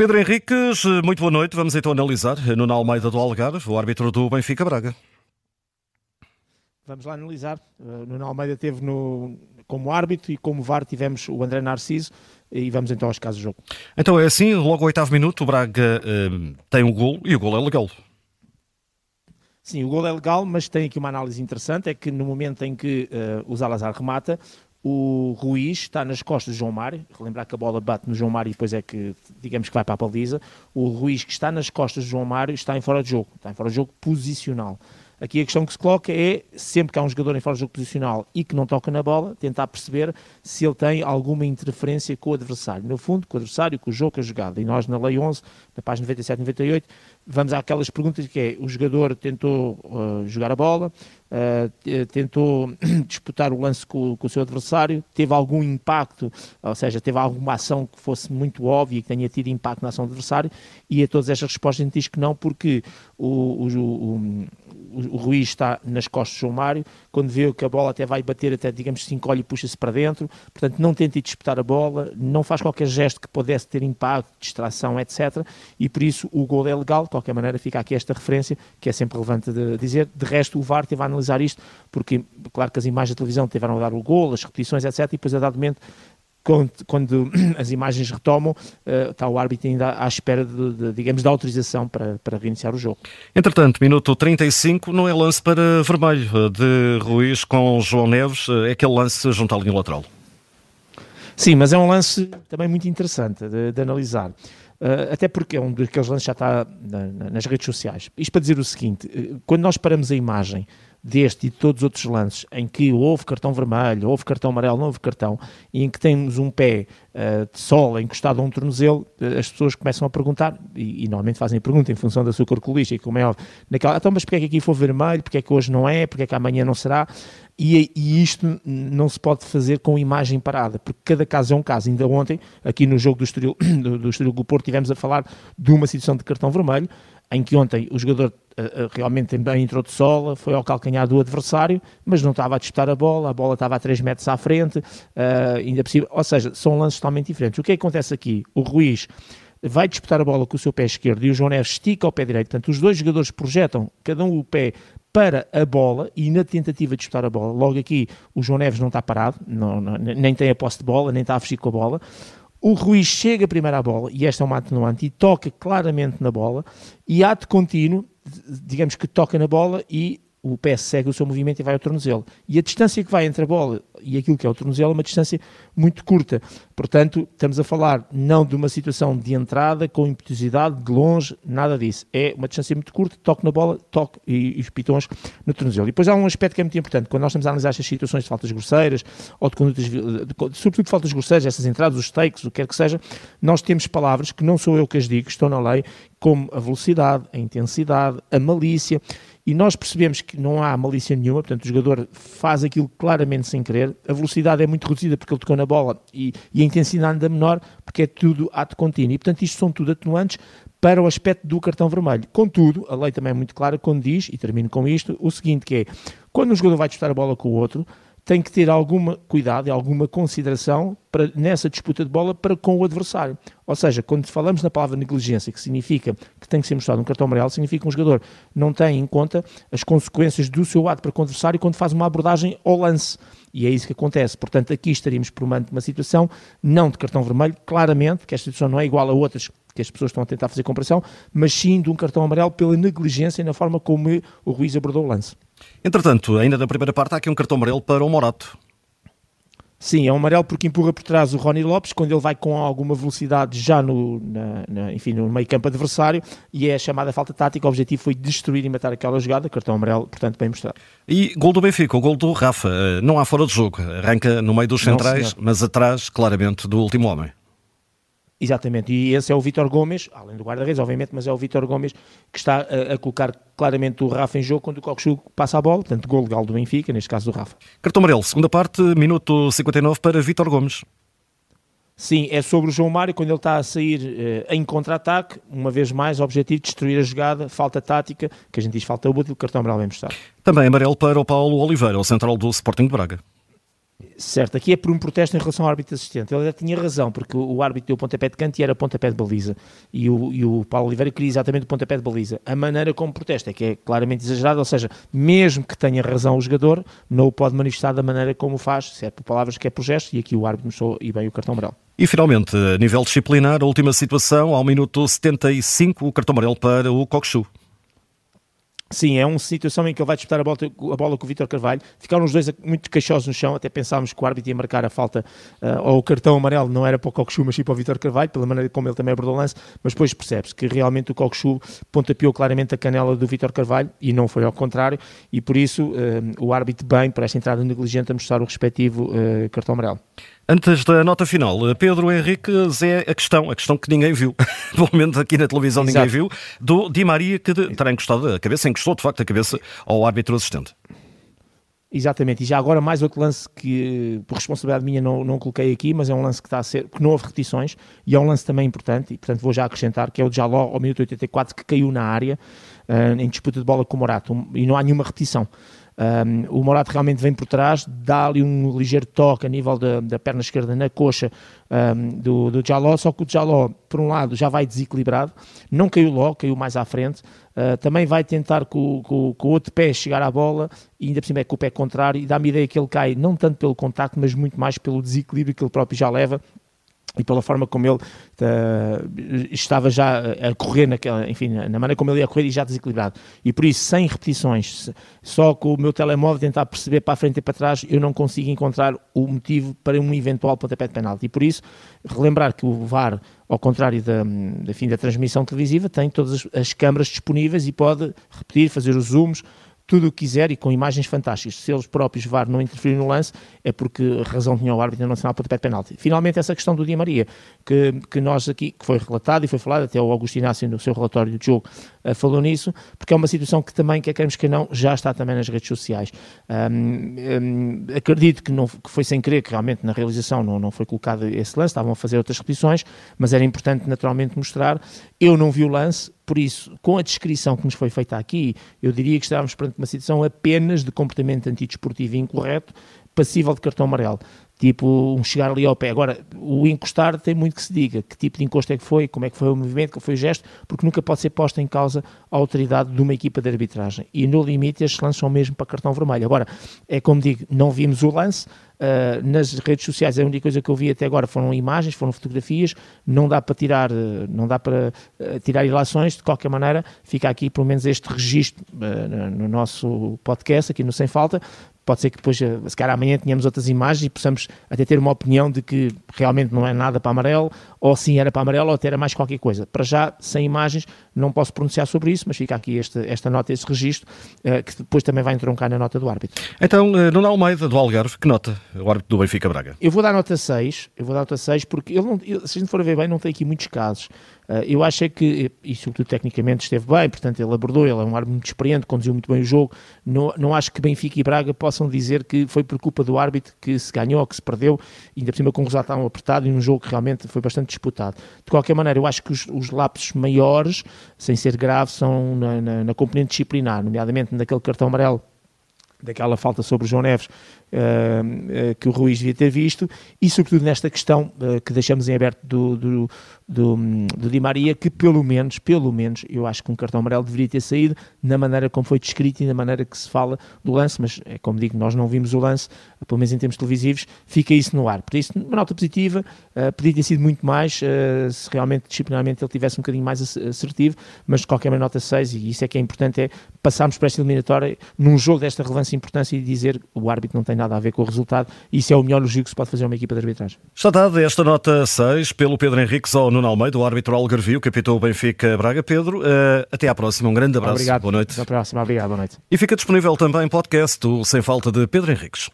Pedro Henriques, muito boa noite. Vamos então analisar Nuno Almeida do Algarve, o árbitro do Benfica Braga. Vamos lá analisar. Uh, Nuno Almeida teve no, como árbitro e como VAR tivemos o André Narciso e vamos então aos casos do jogo. Então é assim, logo ao oitavo minuto o Braga uh, tem um gol e o gol é legal. Sim, o gol é legal, mas tem aqui uma análise interessante, é que no momento em que uh, o Zalazar remata, o Ruiz está nas costas de João Mário, relembrar que a bola bate no João Mário e depois é que, digamos que vai para a baliza, o Ruiz que está nas costas de João Mário está em fora de jogo, está em fora de jogo posicional. Aqui a questão que se coloca é, sempre que há um jogador em fora de jogo posicional e que não toca na bola, tentar perceber se ele tem alguma interferência com o adversário. No fundo, com o adversário, com o jogo, com a jogada. E nós, na Lei 11, na página 97 e 98, vamos àquelas perguntas que é, o jogador tentou uh, jogar a bola, uh, tentou disputar o lance com, com, o seu adversário, teve algum impacto, ou seja, teve alguma ação que fosse muito óbvia e que tenha tido impacto na ação do adversário, e a todas estas respostas a gente diz que não, porque o, o, o o, Ruiz está nas costas do João Mário, quando vê que a bola até vai bater, até digamos se encolhe e puxa-se para dentro, portanto não tenta ir disputar a bola, não faz qualquer gesto que pudesse ter impacto, distração, etc. E por isso o gol é legal, de qualquer maneira fica aqui esta referência, que é sempre relevante de dizer. De resto, o VAR teve a analisar isto, porque claro que as imagens da televisão tiveram a dar o gol, as repetições, etc. E depois a dado momento quando, quando, as imagens retomam, uh, está o árbitro ainda à espera, de, de, digamos, da autorização para, para reiniciar o jogo. Entretanto, minuto 35, não é lance para vermelho eh, de Ruiz com João Neves, eh, é aquele lance junto à linha lateral. Sim, mas é um lance também muito interessante de, de analisar. Uh, até porque é um daqueles lances que já está na, nas redes sociais. Isto para dizer o seguinte: quando nós paramos a imagem deste e de todos os outros lances em que houve cartão vermelho, houve cartão amarelo, não houve cartão, e em que temos um pé uh, de sol encostado a um tornozelo, uh, as pessoas começam a perguntar, e, e, normalmente fazem a pergunta em função da sua cor e como é óbvio, naquela, então, mas porque é que aqui foi vermelho, porque é que hoje não é, porque é que amanhã não será? E, e, isto não se pode fazer com imagem parada, porque cada caso é um caso. Ainda ontem, aqui no jogo do Estoril, do Estoril do Porto, tivemos a falar de uma situação de cartão vermelho, em que ontem o jogador uh, realmente bem entrou de sola, foi ao calcanhar do adversário, mas não estava a disputar a bola, a bola estava a 3 metros à frente, uh, ainda possível, ou seja, são lances totalmente diferentes. O que, é que acontece aqui? O Ruiz vai disputar a bola com o seu pé esquerdo e o João Neves estica o pé direito, portanto os dois jogadores projetam cada um o pé para a bola e na tentativa de disputar a bola, logo aqui o João Neves não está parado, não, não, nem tem a posse de bola, nem está a fugir com a bola, o Ruiz chega primeiro à bola, e esta é uma atenuante, e toca claramente na bola, e ato contínuo, digamos que toca na bola e o pé segue o seu movimento e vai ao tornozelo. E a distância que vai entre a bola e aquilo que é o tornozelo é uma distância muito curta. Portanto, estamos a falar não de uma situação de entrada com impetuosidade, de longe, nada disso. É uma distância muito curta, toque na bola, toque e, e os pitões no tornozelo. E depois há um aspecto que é muito importante, quando nós estamos a analisar estas situações de faltas grosseiras, ou de condutas, de, sobretudo de faltas grosseiras, essas entradas, os takes, o que quer que seja, nós temos palavras que não sou eu que as digo, estão na lei, como a velocidade, a intensidade, a malícia, e nós percebemos que não há malícia nenhuma, portanto o jogador faz aquilo claramente sem querer, a velocidade é muito reduzida porque ele tocou na bola e, e a intensidade anda menor porque é tudo ato contínuo. E portanto isto são tudo atenuantes para o aspecto do cartão vermelho. Contudo, a lei também é muito clara quando diz, e termino com isto, o seguinte que é, quando um jogador vai disputar a bola com o outro, tem que ter alguma cuidado e alguma consideração para, nessa disputa de bola para com o adversário. Ou seja, quando falamos na palavra negligência, que significa que tem que ser mostrado um cartão amarelo, significa que um jogador não tem em conta as consequências do seu ato para o adversário quando faz uma abordagem ao lance. E é isso que acontece. Portanto, aqui estaríamos por uma situação não de cartão vermelho, claramente, que esta situação não é igual a outras que as pessoas estão a tentar fazer comparação, mas sim de um cartão amarelo pela negligência na forma como o Ruiz abordou o lance. Entretanto, ainda na primeira parte, há aqui um cartão amarelo para o Morato. Sim, é um amarelo porque empurra por trás o Rony Lopes quando ele vai com alguma velocidade já no, na, na, enfim, no meio campo adversário e é chamada falta tática. O objetivo foi destruir e matar aquela jogada. Cartão amarelo, portanto, bem mostrado. E gol do Benfica, o gol do Rafa. Eh, não há fora de jogo. Arranca no meio dos centrais, Não, mas atrás, claramente, do último homem. Exatamente, e esse é o Vítor Gomes, além do guarda-redes, obviamente, mas é o Vítor Gomes que está a, a, colocar claramente o Rafa em jogo quando o Cockchu passa a bola, portanto, gol legal do Benfica, neste caso do Rafa. Cartão amarelo, segunda parte, minuto 59 para Vítor Gomes. Sim, é sobre o João Mário, quando ele está a sair eh, em contra-ataque, uma vez mais, objetivo de destruir a jogada, falta tática, que a gente diz falta útil, cartão amarelo bem mostrado. Também amarelo para o Paulo Oliveira, o central do Sporting de Braga. Certo, aqui é por um protesto em relação ao árbitro assistente. Ele já tinha razão, porque o árbitro deu pontapé de canto e era pontapé de baliza. E o, e o Paulo Oliveira queria exatamente o pontapé de baliza. A maneira como protesta é que é claramente exagerado, ou seja, mesmo que tenha razão o jogador, não o pode manifestar da maneira como o faz, se é por palavras que é por gesto, e aqui o árbitro mostrou e bem o cartão amarelo. E finalmente, a nível disciplinar, a última situação, ao minuto 75, o cartão amarelo para o Coxu. Sim, é uma situação em que ele vai disputar a bola, a bola com o Vítor Carvalho. Ficaram os dois muito queixosos no chão, até pensámos que o árbitro ia marcar a falta uh, ou o cartão amarelo, não era para o Coxu, mas sim para o Vítor Carvalho, pela maneira como ele também abordou o lance, mas depois percebe-se que realmente o Coxu pontapeou claramente a canela do Vítor Carvalho e não foi ao contrário, e por isso uh, o árbitro bem, para esta entrada negligente, a mostrar o respectivo uh, cartão amarelo. Antes da nota final, Pedro Henriques é a questão, a questão que ninguém viu, pelo menos aqui na televisão Exato. ninguém viu, do Di Maria que terá encostado a cabeça, encostou de facto a cabeça ao árbitro assistente. Exatamente, e já agora mais outro lance que, por responsabilidade minha, não, não coloquei aqui, mas é um lance que está a ser, que não houve repetições, e é um lance também importante, e portanto vou já acrescentar, que é o Jaló ao minuto 84, que caiu na área, uh, em disputa de bola com o Morato, e não há nenhuma repetição. Um, o Morato realmente vem por trás, dá ali um ligeiro toque a nível da, da perna esquerda na coxa um, do, do Jaló, só que o Jaló, por um lado, já vai desequilibrado, não caiu logo, caiu mais à frente, uh, também vai tentar com, com, com, o outro pé chegar à bola, e ainda por cima é com o pé contrário, e dá-me a ideia que ele cai não tanto pelo contacto, mas muito mais pelo desequilíbrio que ele próprio já leva, e pela forma como ele uh, estava já a correr naquela, enfim, na maneira como ele ia correr e já desequilibrado. E por isso, sem repetições, só com o meu telemóvel tentar perceber para a frente e para trás, eu não consigo encontrar o motivo para um eventual pontapé de penalti. E por isso, relembrar que o VAR, ao contrário da, da, fim, da transmissão televisiva, tem todas as, as câmaras disponíveis e pode repetir, fazer os zooms, tudo o que quiser e com imagens fantásticas. Se eles próprios VAR não interferir no lance, é porque razão tinha o árbitro nacional para o de penalti. Finalmente, essa questão do Di Maria, que, que nós aqui, que foi relatado e foi falado, até o Augusto Inácio no seu relatório do jogo uh, falou nisso, porque é uma situação que também, quer queremos que não, já está também nas redes sociais. Um, um, acredito que, não, que foi sem querer, que realmente na realização não, não foi colocado esse lance, estavam a fazer outras repetições, mas era importante naturalmente mostrar. Eu não vi o lance, por isso, com a descrição que nos foi feita aqui, eu diria que estávamos perante uma situação apenas de comportamento antidesportivo incorreto, passível de cartão amarelo. Tipo, um chegar ali ao pé. Agora, o encostar tem muito que se diga. Que tipo de encosto é que foi, como é que foi o movimento, qual foi o gesto, porque nunca pode ser posta em causa a autoridade de uma equipa de arbitragem. E no limite, estes lances são mesmo para cartão vermelho. Agora, é como digo, não vimos o lance, Uh, nas redes sociais a única coisa que eu vi até agora foram imagens, foram fotografias, não dá para tirar, uh, não dá para uh, tirar ilações, de qualquer maneira fica aqui pelo menos este registro no nosso podcast, aqui no Sem Falta, pode ser que depois, se calhar amanhã tenhamos outras imagens e possamos até ter uma opinião de que realmente não é nada para amarelo, ou sim era para amarelo, ou até era mais qualquer coisa. Para já, sem imagens, não posso pronunciar sobre isso, mas fica aqui esta, esta nota, este registro, que depois também vai entroncar na nota do árbitro. Então, Nuno Almeida, do Algarve, que nota? o árbitro do Benfica Braga? Eu vou dar nota 6, eu vou dar nota 6 porque ele não, se a gente for ver bem, não tem aqui muitos casos. Uh, eu acho é que, e sobretudo tecnicamente esteve bem, portanto ele abordou, ele é um árbitro muito experiente, conduziu muito bem o jogo. Não, não acho que Benfica e Braga possam dizer que foi por culpa do árbitro que se ganhou ou que se perdeu, ainda por cima com um resultado tão apertado e num jogo que realmente foi bastante disputado. De qualquer maneira, eu acho que os, os lapsos maiores, sem ser grave, são na, na, na componente disciplinar, nomeadamente naquele cartão amarelo daquela falta sobre o João Neves uh, uh, que o Ruiz devia ter visto e sobretudo nesta questão uh, que deixamos em aberto do, do, do, do, Di Maria que pelo menos, pelo menos eu acho que um cartão amarelo deveria ter saído na maneira como foi descrito e na maneira que se fala do lance, mas é como digo, nós não vimos o lance, pelo menos em termos televisivos fica isso no ar, por isso uma nota positiva podia ter sido muito mais se realmente disciplinarmente ele tivesse um bocadinho mais assertivo, mas de qualquer maneira nota 6 e isso é que é importante é passarmos para esta eliminatória num jogo desta relevância e importância e dizer o árbitro não tem nada a ver com o resultado. Isso é o melhor elogio que se pode fazer a uma equipa de arbitragem. Está dada esta nota 6 pelo Pedro Henriques ao Nuno Almeida, o árbitro Algarvio, capitão Benfica Braga. Pedro, uh, até à próxima. Um grande abraço. Obrigado. Boa noite. Até à próxima. Obrigado. Boa noite. E fica disponível também podcast do Sem Falta de Pedro Henriques.